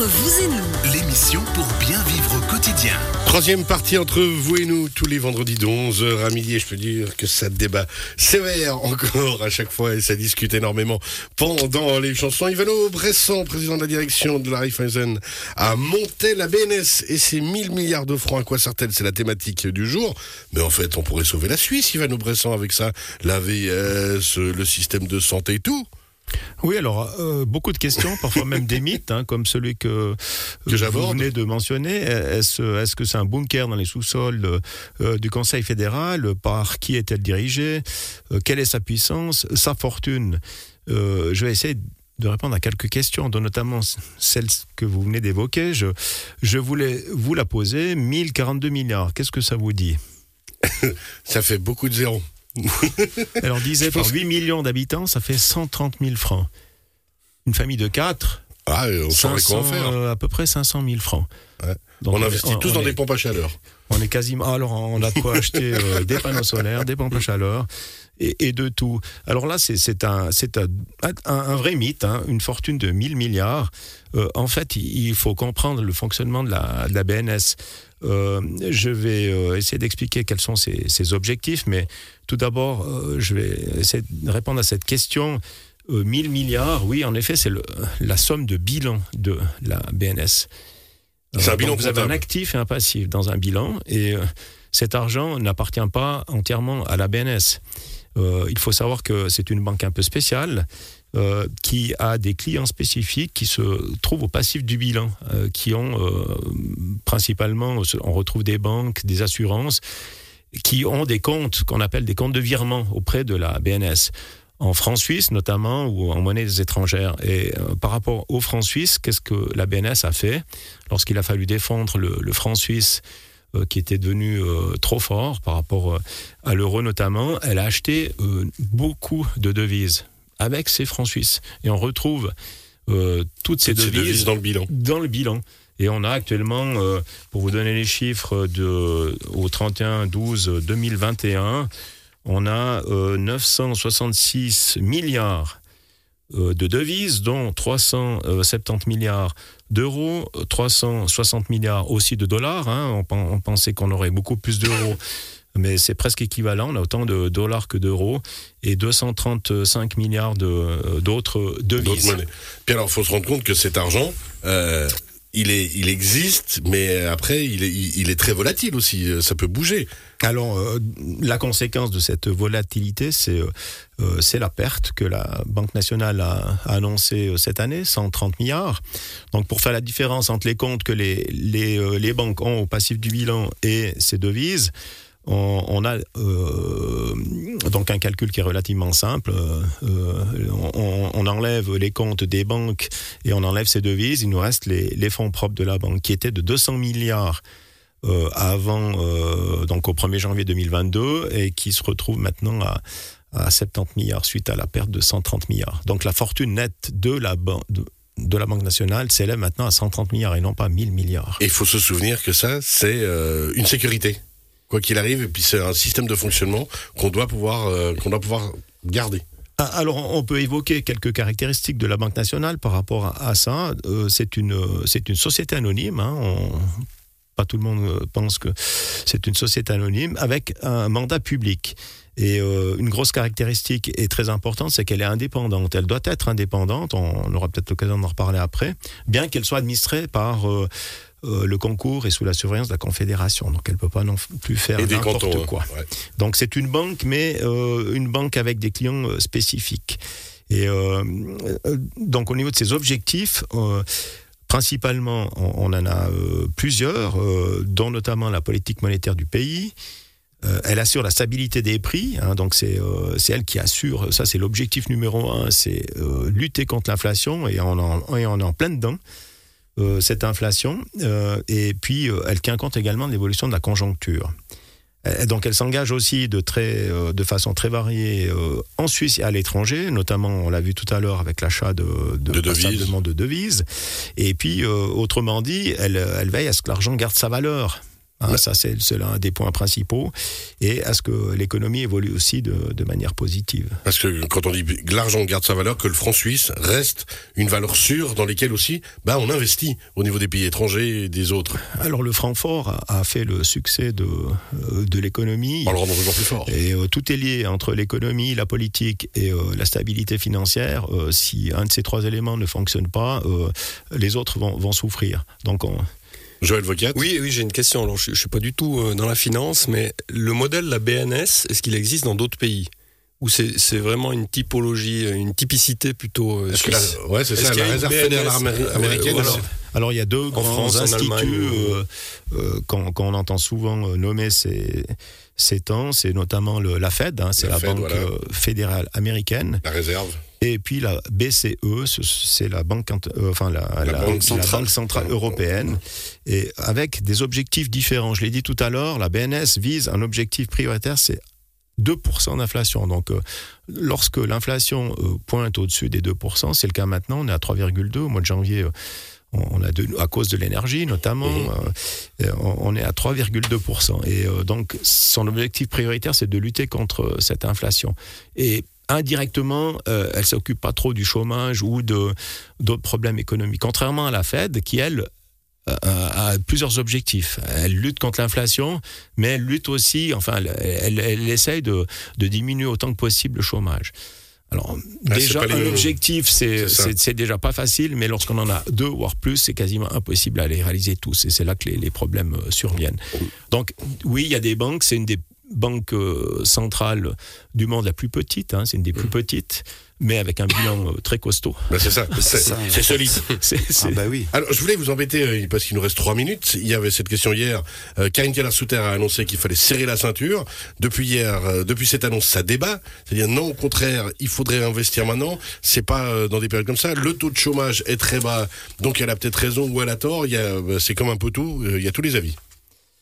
Entre vous et nous, L'émission pour bien vivre au quotidien. Troisième partie entre vous et nous, tous les vendredis de 11h à midi. Et je peux dire que ça débat sévère encore à chaque fois et ça discute énormément pendant les chansons. Ivano Bresson, président de la direction de la Raiffeisen, a monté la BNS et ses 1000 milliards de francs. À quoi sert-elle? C'est la thématique du jour. Mais en fait, on pourrait sauver la Suisse, Ivano Bresson, avec ça. La VS, le système de santé et tout. Oui, alors euh, beaucoup de questions, parfois même des mythes, hein, comme celui que, Que vous venez de mentionner. Est-ce que c'est un bunker dans les sous-sols euh, euh, du Conseil fédéral? Par qui est-elle dirigée? Euh, Quelle est sa puissance? Sa fortune? Euh, Je vais essayer de répondre à quelques questions, dont notamment celle que vous venez d'évoquer. Je, je voulais vous la poser. 1042 milliards, qu'est-ce que ça vous dit? Ça fait beaucoup de zéros. Alors, disait par 8 millions d'habitants, ça fait 130 000 francs. Une famille de 4, Ah, on saurait quoi en faire. à peu près 500 000 francs. Ouais. Donc, on investit tous on dans est- des pompes à chaleur. On est quasiment. Alors, on a de quoi acheter euh, des panneaux solaires, des pompes à chaleur et, et de tout. Alors là, c'est un, c'est un, un- un vrai mythe, hein, une fortune de 1000 milliards. Euh, en fait, il il faut comprendre le fonctionnement de la, de la BNS. Euh, je vais euh, essayer d'expliquer quels sont ses objectifs, mais tout d'abord, euh, je vais essayer de répondre à cette question. Euh, 1000 milliards, oui, en effet, c'est la somme de bilan de la BNS. C'est un bilan vous avez un actif et un passif dans un bilan, et cet argent n'appartient pas entièrement à la BNS. Euh, il faut savoir que c'est une banque un peu spéciale euh, qui a des clients spécifiques qui se trouvent au passif du bilan, euh, qui ont principalement, on retrouve des banques, des assurances, qui ont des comptes qu'on appelle des comptes de virement auprès de la BNS. En francs suisses notamment ou en monnaies étrangères. Et par rapport aux francs suisses, qu'est-ce que la BNS a fait? Lorsqu'il a fallu défendre le, franc suisse qui était devenu euh, trop fort par rapport euh, à l'euro notamment, elle a acheté euh, beaucoup de devises avec ces francs suisses. Et on retrouve euh, toutes ces devises, devises dans le bilan. dans le bilan. Et on a actuellement, euh, pour vous donner les chiffres, de, au 31-12-2021, on a euh, 966 milliards euh, de devises, dont 370 milliards d'euros, 360 milliards aussi de dollars. hein. On, pen- on pensait qu'on aurait beaucoup plus d'euros, mais c'est presque équivalent. On a autant de dollars que d'euros et 235 milliards euh, d'autres devises. Puis alors, faut se rendre compte que cet argent, euh, il existe, mais après, il est, très volatile aussi. euh, Ça peut bouger. Alors, euh, la conséquence de cette volatilité, c'est euh, c'est la perte que la Banque nationale a, annoncée cette année, 130 milliards. Donc, pour faire la différence entre les comptes que les, les banques ont au passif du bilan et ces devises, on, a euh, donc un calcul qui est relativement simple. Euh, euh, on, enlève les comptes des banques et on enlève ces devises. Il nous reste les, fonds propres de la banque qui étaient de 200 milliards avant, donc au 1er janvier 2022, et qui se retrouve maintenant à, à 70 milliards suite à la perte de 130 milliards. Donc la fortune nette de la, ban- de, la Banque nationale s'élève maintenant à 130 milliards et non pas 1000 milliards. Il faut se souvenir que ça, c'est une sécurité. Quoi qu'il arrive, et puis c'est un système de fonctionnement qu'on doit pouvoir, euh, qu'on doit pouvoir garder. Ah, Alors, on peut évoquer quelques caractéristiques de la Banque nationale par rapport à, ça. Euh, c'est une, c'est une société anonyme. hein. Pas tout le monde euh, pense que c'est une société anonyme avec un mandat public. Et euh, une grosse caractéristique et très importante, c'est qu'elle est indépendante. Elle doit être indépendante. On, aura peut-être l'occasion d'en reparler après, bien qu'elle soit administrée par euh, euh, le concours et sous la surveillance de la Confédération. Donc, elle peut pas non plus faire n'importe hein. quoi. Ouais. Donc c'est une banque, mais euh, une banque avec des clients euh, spécifiques. Et donc au niveau de ses objectifs, principalement, on, on en a plusieurs, dont notamment la politique monétaire du pays. Elle assure la stabilité des prix, hein, donc c'est elle qui assure, ça c'est l'objectif numéro un, c'est lutter contre l'inflation et on, en, et on est en plein dedans, cette inflation. Euh, et puis euh, elle tient compte également de l'évolution de la conjoncture. Euh, Donc elle s'engage aussi de, très, euh, de façon très variée euh, en Suisse et à l'étranger, notamment on l'a vu tout à l'heure avec l'achat de, de, De devises. de devises. Et puis euh, autrement dit, elle, elle veille à ce que l'argent garde sa valeur. Hein, ça, c'est l'un des points principaux. Et à ce que l'économie évolue aussi de, de, manière positive. Parce que quand on dit que l'argent garde sa valeur, que le franc suisse reste une valeur sûre dans lesquelles aussi bah, on investit au niveau des pays étrangers et des autres. Alors le franc fort a, fait le succès de, euh, de l'économie. En le rendant toujours plus fort. Et euh, tout est lié entre l'économie, la politique et euh, la stabilité financière. si un de ces trois éléments ne fonctionne pas, les autres vont, vont souffrir. Donc on, Joël Vocat Oui, oui j'ai une question. Alors, je ne suis pas du tout euh, dans la finance, mais le modèle la BNS, est-ce qu'il existe dans d'autres pays? Ou c'est vraiment une typologie, une typicité plutôt euh, suisse? Ouais, c'est ça, la réserve fédérale américaine. alors, il y a deux grands instituts euh, qu'on entend souvent nommer ces, ces temps, c'est notamment le, la Fed, hein, c'est la, Banque fédérale américaine. La réserve. Et puis la BCE, c'est la banque, euh, enfin la, banque centrale, européenne, et avec des objectifs différents. Je l'ai dit tout à l'heure, la BNS vise un objectif prioritaire, c'est 2% d'inflation. Donc, euh, lorsque l'inflation euh, pointe au-dessus des 2%, c'est le cas maintenant, on est à 3,2 au mois de janvier. on a de, à cause de l'énergie notamment, on est à 3,2%. Et donc, son objectif prioritaire, c'est de lutter contre cette inflation. Et indirectement, euh, elle s'occupe pas trop du chômage ou de d'autres problèmes économiques. Contrairement à la Fed, qui elle euh, a plusieurs objectifs. Elle lutte contre l'inflation, mais elle lutte aussi, enfin, elle, essaye de, diminuer autant que possible le chômage. Alors, ah, déjà, un objectif, c'est déjà pas facile, mais lorsqu'on en a deux, voire plus, c'est quasiment impossible à les réaliser tous. Et c'est là que les, les, problèmes euh, surviennent. Donc, oui, il y a des banques, c'est une des banque euh, centrale du monde la plus petite, hein, c'est une des plus mm. petites, mais avec un bilan euh, très costaud. Bah, c'est ça, c'est solide. Ah bah oui. Alors je voulais vous embêter euh, parce qu'il nous reste trois minutes. Il y avait cette question hier. Karine Keller-Souter a annoncé qu'il fallait serrer la ceinture. Depuis hier, depuis cette annonce, ça débat. C'est-à-dire non, au contraire, il faudrait investir maintenant. C'est pas dans des périodes comme ça. Le taux de chômage est très bas, donc elle a peut-être raison ou elle a tort. Il y a, c'est comme un peu tout. Il y a tous les avis.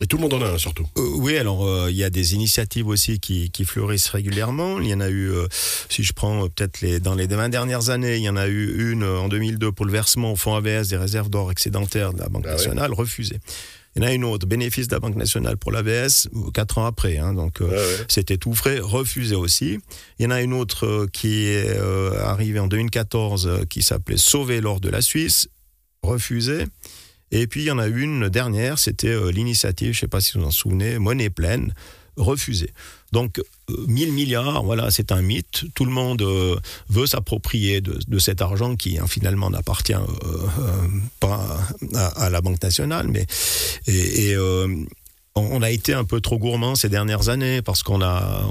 Et tout le monde en a un surtout. Euh, oui, alors euh, il y a des initiatives aussi qui, qui, fleurissent régulièrement. Il y en a eu, euh, si je prends peut-être les dans les 20 dernières années, il y en a eu une en 2002 pour le versement au fonds AVS des réserves d'or excédentaires de la Banque ah nationale, refusée. Il y en a une autre, bénéfice de la Banque nationale pour l'AVS, quatre ans après. Hein, donc c'était tout frais, refusé aussi. Il y en a une autre qui est arrivée en 2014 qui s'appelait Sauver l'or de la Suisse, refusé. Et puis il y en a une dernière, c'était euh, l'initiative, je ne sais pas si vous en souvenez, monnaie pleine, refusée. Donc 1000 euh, milliards, voilà, c'est un mythe. Tout le monde euh, veut s'approprier de, cet argent qui hein, finalement n'appartient pas à, la Banque nationale, mais et, on a été un peu trop gourmand ces dernières années parce qu'on a,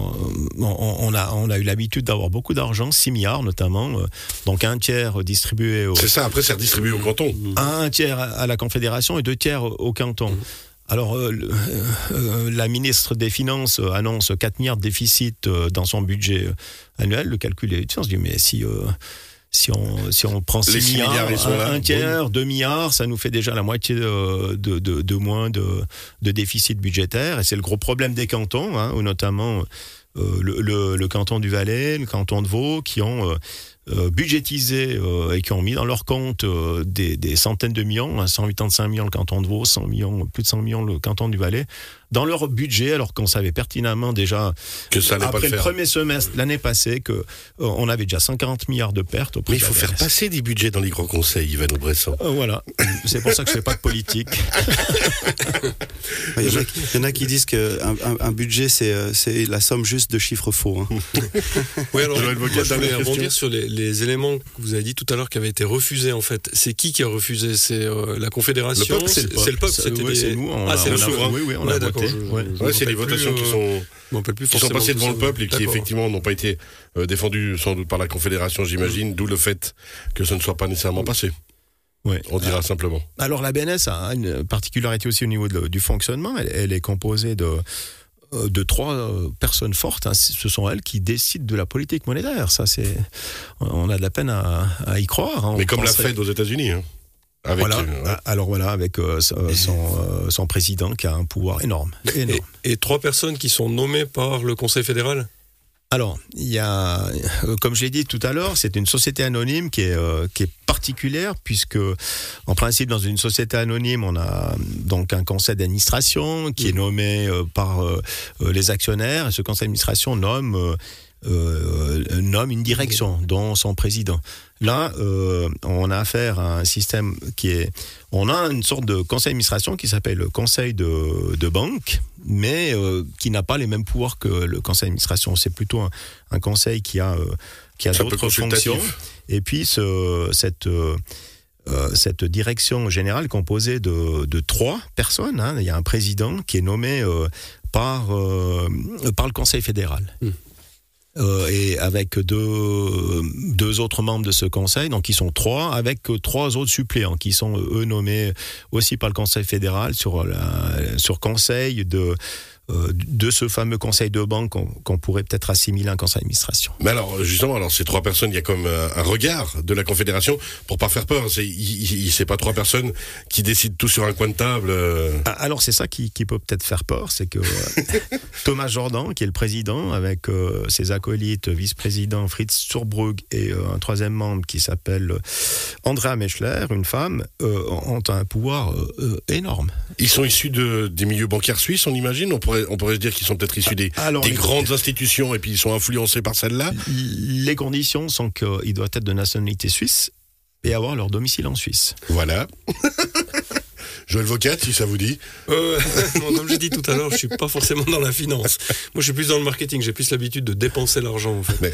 on, a, on a eu l'habitude d'avoir beaucoup d'argent, 6 milliards notamment, euh, donc un tiers distribué au. C'est ça, après c'est redistribué au canton. Un tiers à la Confédération et deux tiers au canton. Alors, euh, euh, la ministre des Finances annonce 4 milliards de déficit dans son budget annuel. Le calcul est, se dit, mais si si on, si on prend 6 milliards, un, tiers, 2 milliards, ça nous fait déjà la moitié de, de, de, moins de, de, déficit budgétaire. Et c'est le gros problème des cantons, hein, notamment euh, le, le, canton du Valais, le canton de Vaud, qui ont euh, budgétisé et qui ont mis dans leur compte des, des, centaines de millions, 185 hein, millions le canton de Vaud, 100 millions, plus de 100 millions le canton du Valais, dans leur budget, alors qu'on savait pertinemment déjà que ça après pas le, premier semestre l'année passée que on avait déjà 140 milliards de pertes. Mais il faut faire passer des budgets dans les grands conseils, Yvan Bresson. voilà, c'est pour ça que je fais pas de politique. il, y en a, qui disent qu'un un, budget c'est la somme juste de chiffres faux. Hein. oui, alors je voulais rebondir sur les, les, éléments que vous avez dit tout à l'heure qui avaient été refusés en fait. C'est qui qui a refusé? C'est euh, la Confédération? C'est le peuple. C'est nous. On ah, c'est le souverain. Oui, oui, on a voté. Ouais, c'est les votations qui sont, qui sont passées devant le peuple et qui effectivement n'ont pas été euh, défendues sans doute par la Confédération, j'imagine, d'où le fait que ce ne soit pas nécessairement passé. Ouais. On dira simplement. Alors la BNS a une particularité aussi au niveau du fonctionnement. Elle, est composée de euh, de trois euh, personnes fortes. Hein. Ce sont elles qui décident de la politique monétaire. Ça, c'est, on a de la peine à, y croire. Hein. Mais comme l'a fait aux États-Unis. Hein. voilà. Ah, alors voilà, avec euh, son, président qui a un pouvoir énorme. Et, trois personnes qui sont nommées par le Conseil fédéral? Alors, il y a, euh, comme je l'ai dit tout à l'heure, c'est une société anonyme qui est, euh, qui est particulière puisque, en principe, dans une société anonyme, on a donc un conseil d'administration qui est nommé euh, par les actionnaires. Et ce conseil d'administration nomme euh, nomme une direction, dont son président. Là, euh, on a affaire à un système qui est... On a une sorte de conseil d'administration qui s'appelle le conseil de, de banque, mais euh, qui n'a pas les mêmes pouvoirs que le conseil d'administration. C'est plutôt un, conseil qui a, qui a d'autres fonctions. Et puis, ce, cette... cette direction générale composée de, de trois personnes. Hein. Il y a un président qui est nommé par, par le Conseil fédéral. Mmh. Euh, et avec deux, deux autres membres de ce conseil, donc ils sont trois, avec trois autres suppléants qui sont eux nommés aussi par le Conseil fédéral sur, sur conseil de de ce fameux conseil de banque qu'on pourrait peut-être assimiler à un conseil d'administration. Mais alors, justement, alors ces trois personnes, il y a comme un regard de la Confédération pour pas faire peur. C'est, c'est pas trois personnes qui décident tout sur un coin de table. Euh. Ah, alors c'est ça qui, peut peut-être faire peur, c'est que euh, Thomas Jordan, qui est le président, avec ses acolytes, vice-président Fritz Surbrugg et un troisième membre qui s'appelle Andrea Mechler, une femme, ont un pouvoir énorme. Ils sont issus de, des milieux bancaires suisses, on imagine. On pourrait on pourrait se dire qu'ils sont peut-être issus des, des grandes institutions et puis ils sont influencés par celles-là Les conditions sont qu'ils doivent être de nationalité suisse et avoir leur domicile en Suisse. Voilà. Joël Vocat, si ça vous dit euh, Comme j'ai dit tout à l'heure, je suis pas forcément dans la finance. Moi, je suis plus dans le marketing. J'ai plus l'habitude de dépenser l'argent. En fait. mais,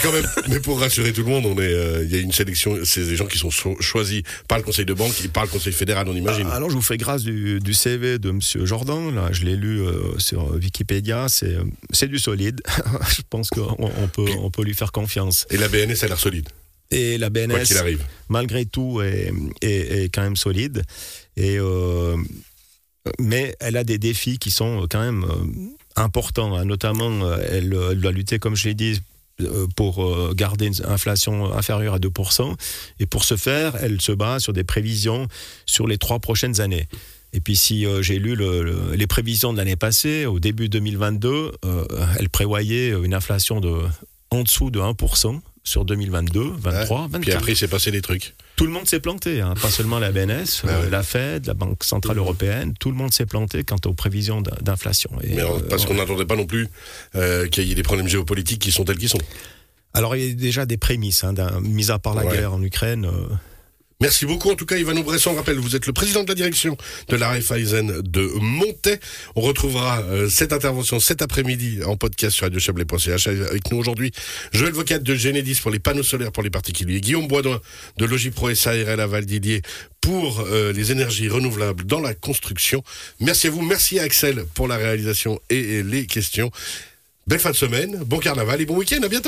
quand même, mais pour rassurer tout le monde, on est, euh, il y a une sélection. C'est des gens qui sont choisis par le Conseil de banque et par le Conseil fédéral, on imagine. alors, je vous fais grâce du, CV de Monsieur Jordan. Là, je l'ai lu euh, sur Wikipédia. C'est, c'est du solide. je pense qu'on on peut, on peut lui faire confiance. Et la BNS a l'air solide. Et la BNS, malgré tout, est, est, quand même solide. Et, euh, mais elle a des défis qui sont quand même euh, importants. Hein. Notamment, euh, elle, doit lutter, comme je l'ai dit, pour garder une inflation inférieure à 2%. Et pour ce faire, elle se base sur des prévisions sur les trois prochaines années. Et puis si j'ai lu le, les prévisions de l'année passée, au début 2022, elle prévoyait une inflation de en dessous de 1% sur 2022, 23, 24. Puis après, il s'est passé des trucs. Tout le monde s'est planté, hein. pas seulement la BNS, euh, la Fed, la Banque Centrale Européenne, tout le monde s'est planté quant aux prévisions d'inflation. Mais euh, parce qu'on n'attendait pas non plus euh, qu'il y ait des problèmes géopolitiques qui sont tels qu'ils sont. Alors il y a déjà des prémices, hein, mis à part la guerre en Ukraine. Merci beaucoup. En tout cas, Yvan Bresson, rappelle, vous êtes le président de la direction de la Raiffeisen de Montaix. On retrouvera euh, cette intervention cet après-midi en podcast sur radiochablais.ch avec nous aujourd'hui. Joël Vocat de Genedis pour les panneaux solaires pour les particuliers. Guillaume Boisdoin de Logipro SARL à Valdidier pour euh, les énergies renouvelables dans la construction. Merci à vous. Merci à Axel pour la réalisation et les questions. Belle fin de semaine, bon carnaval et bon week-end. À bientôt.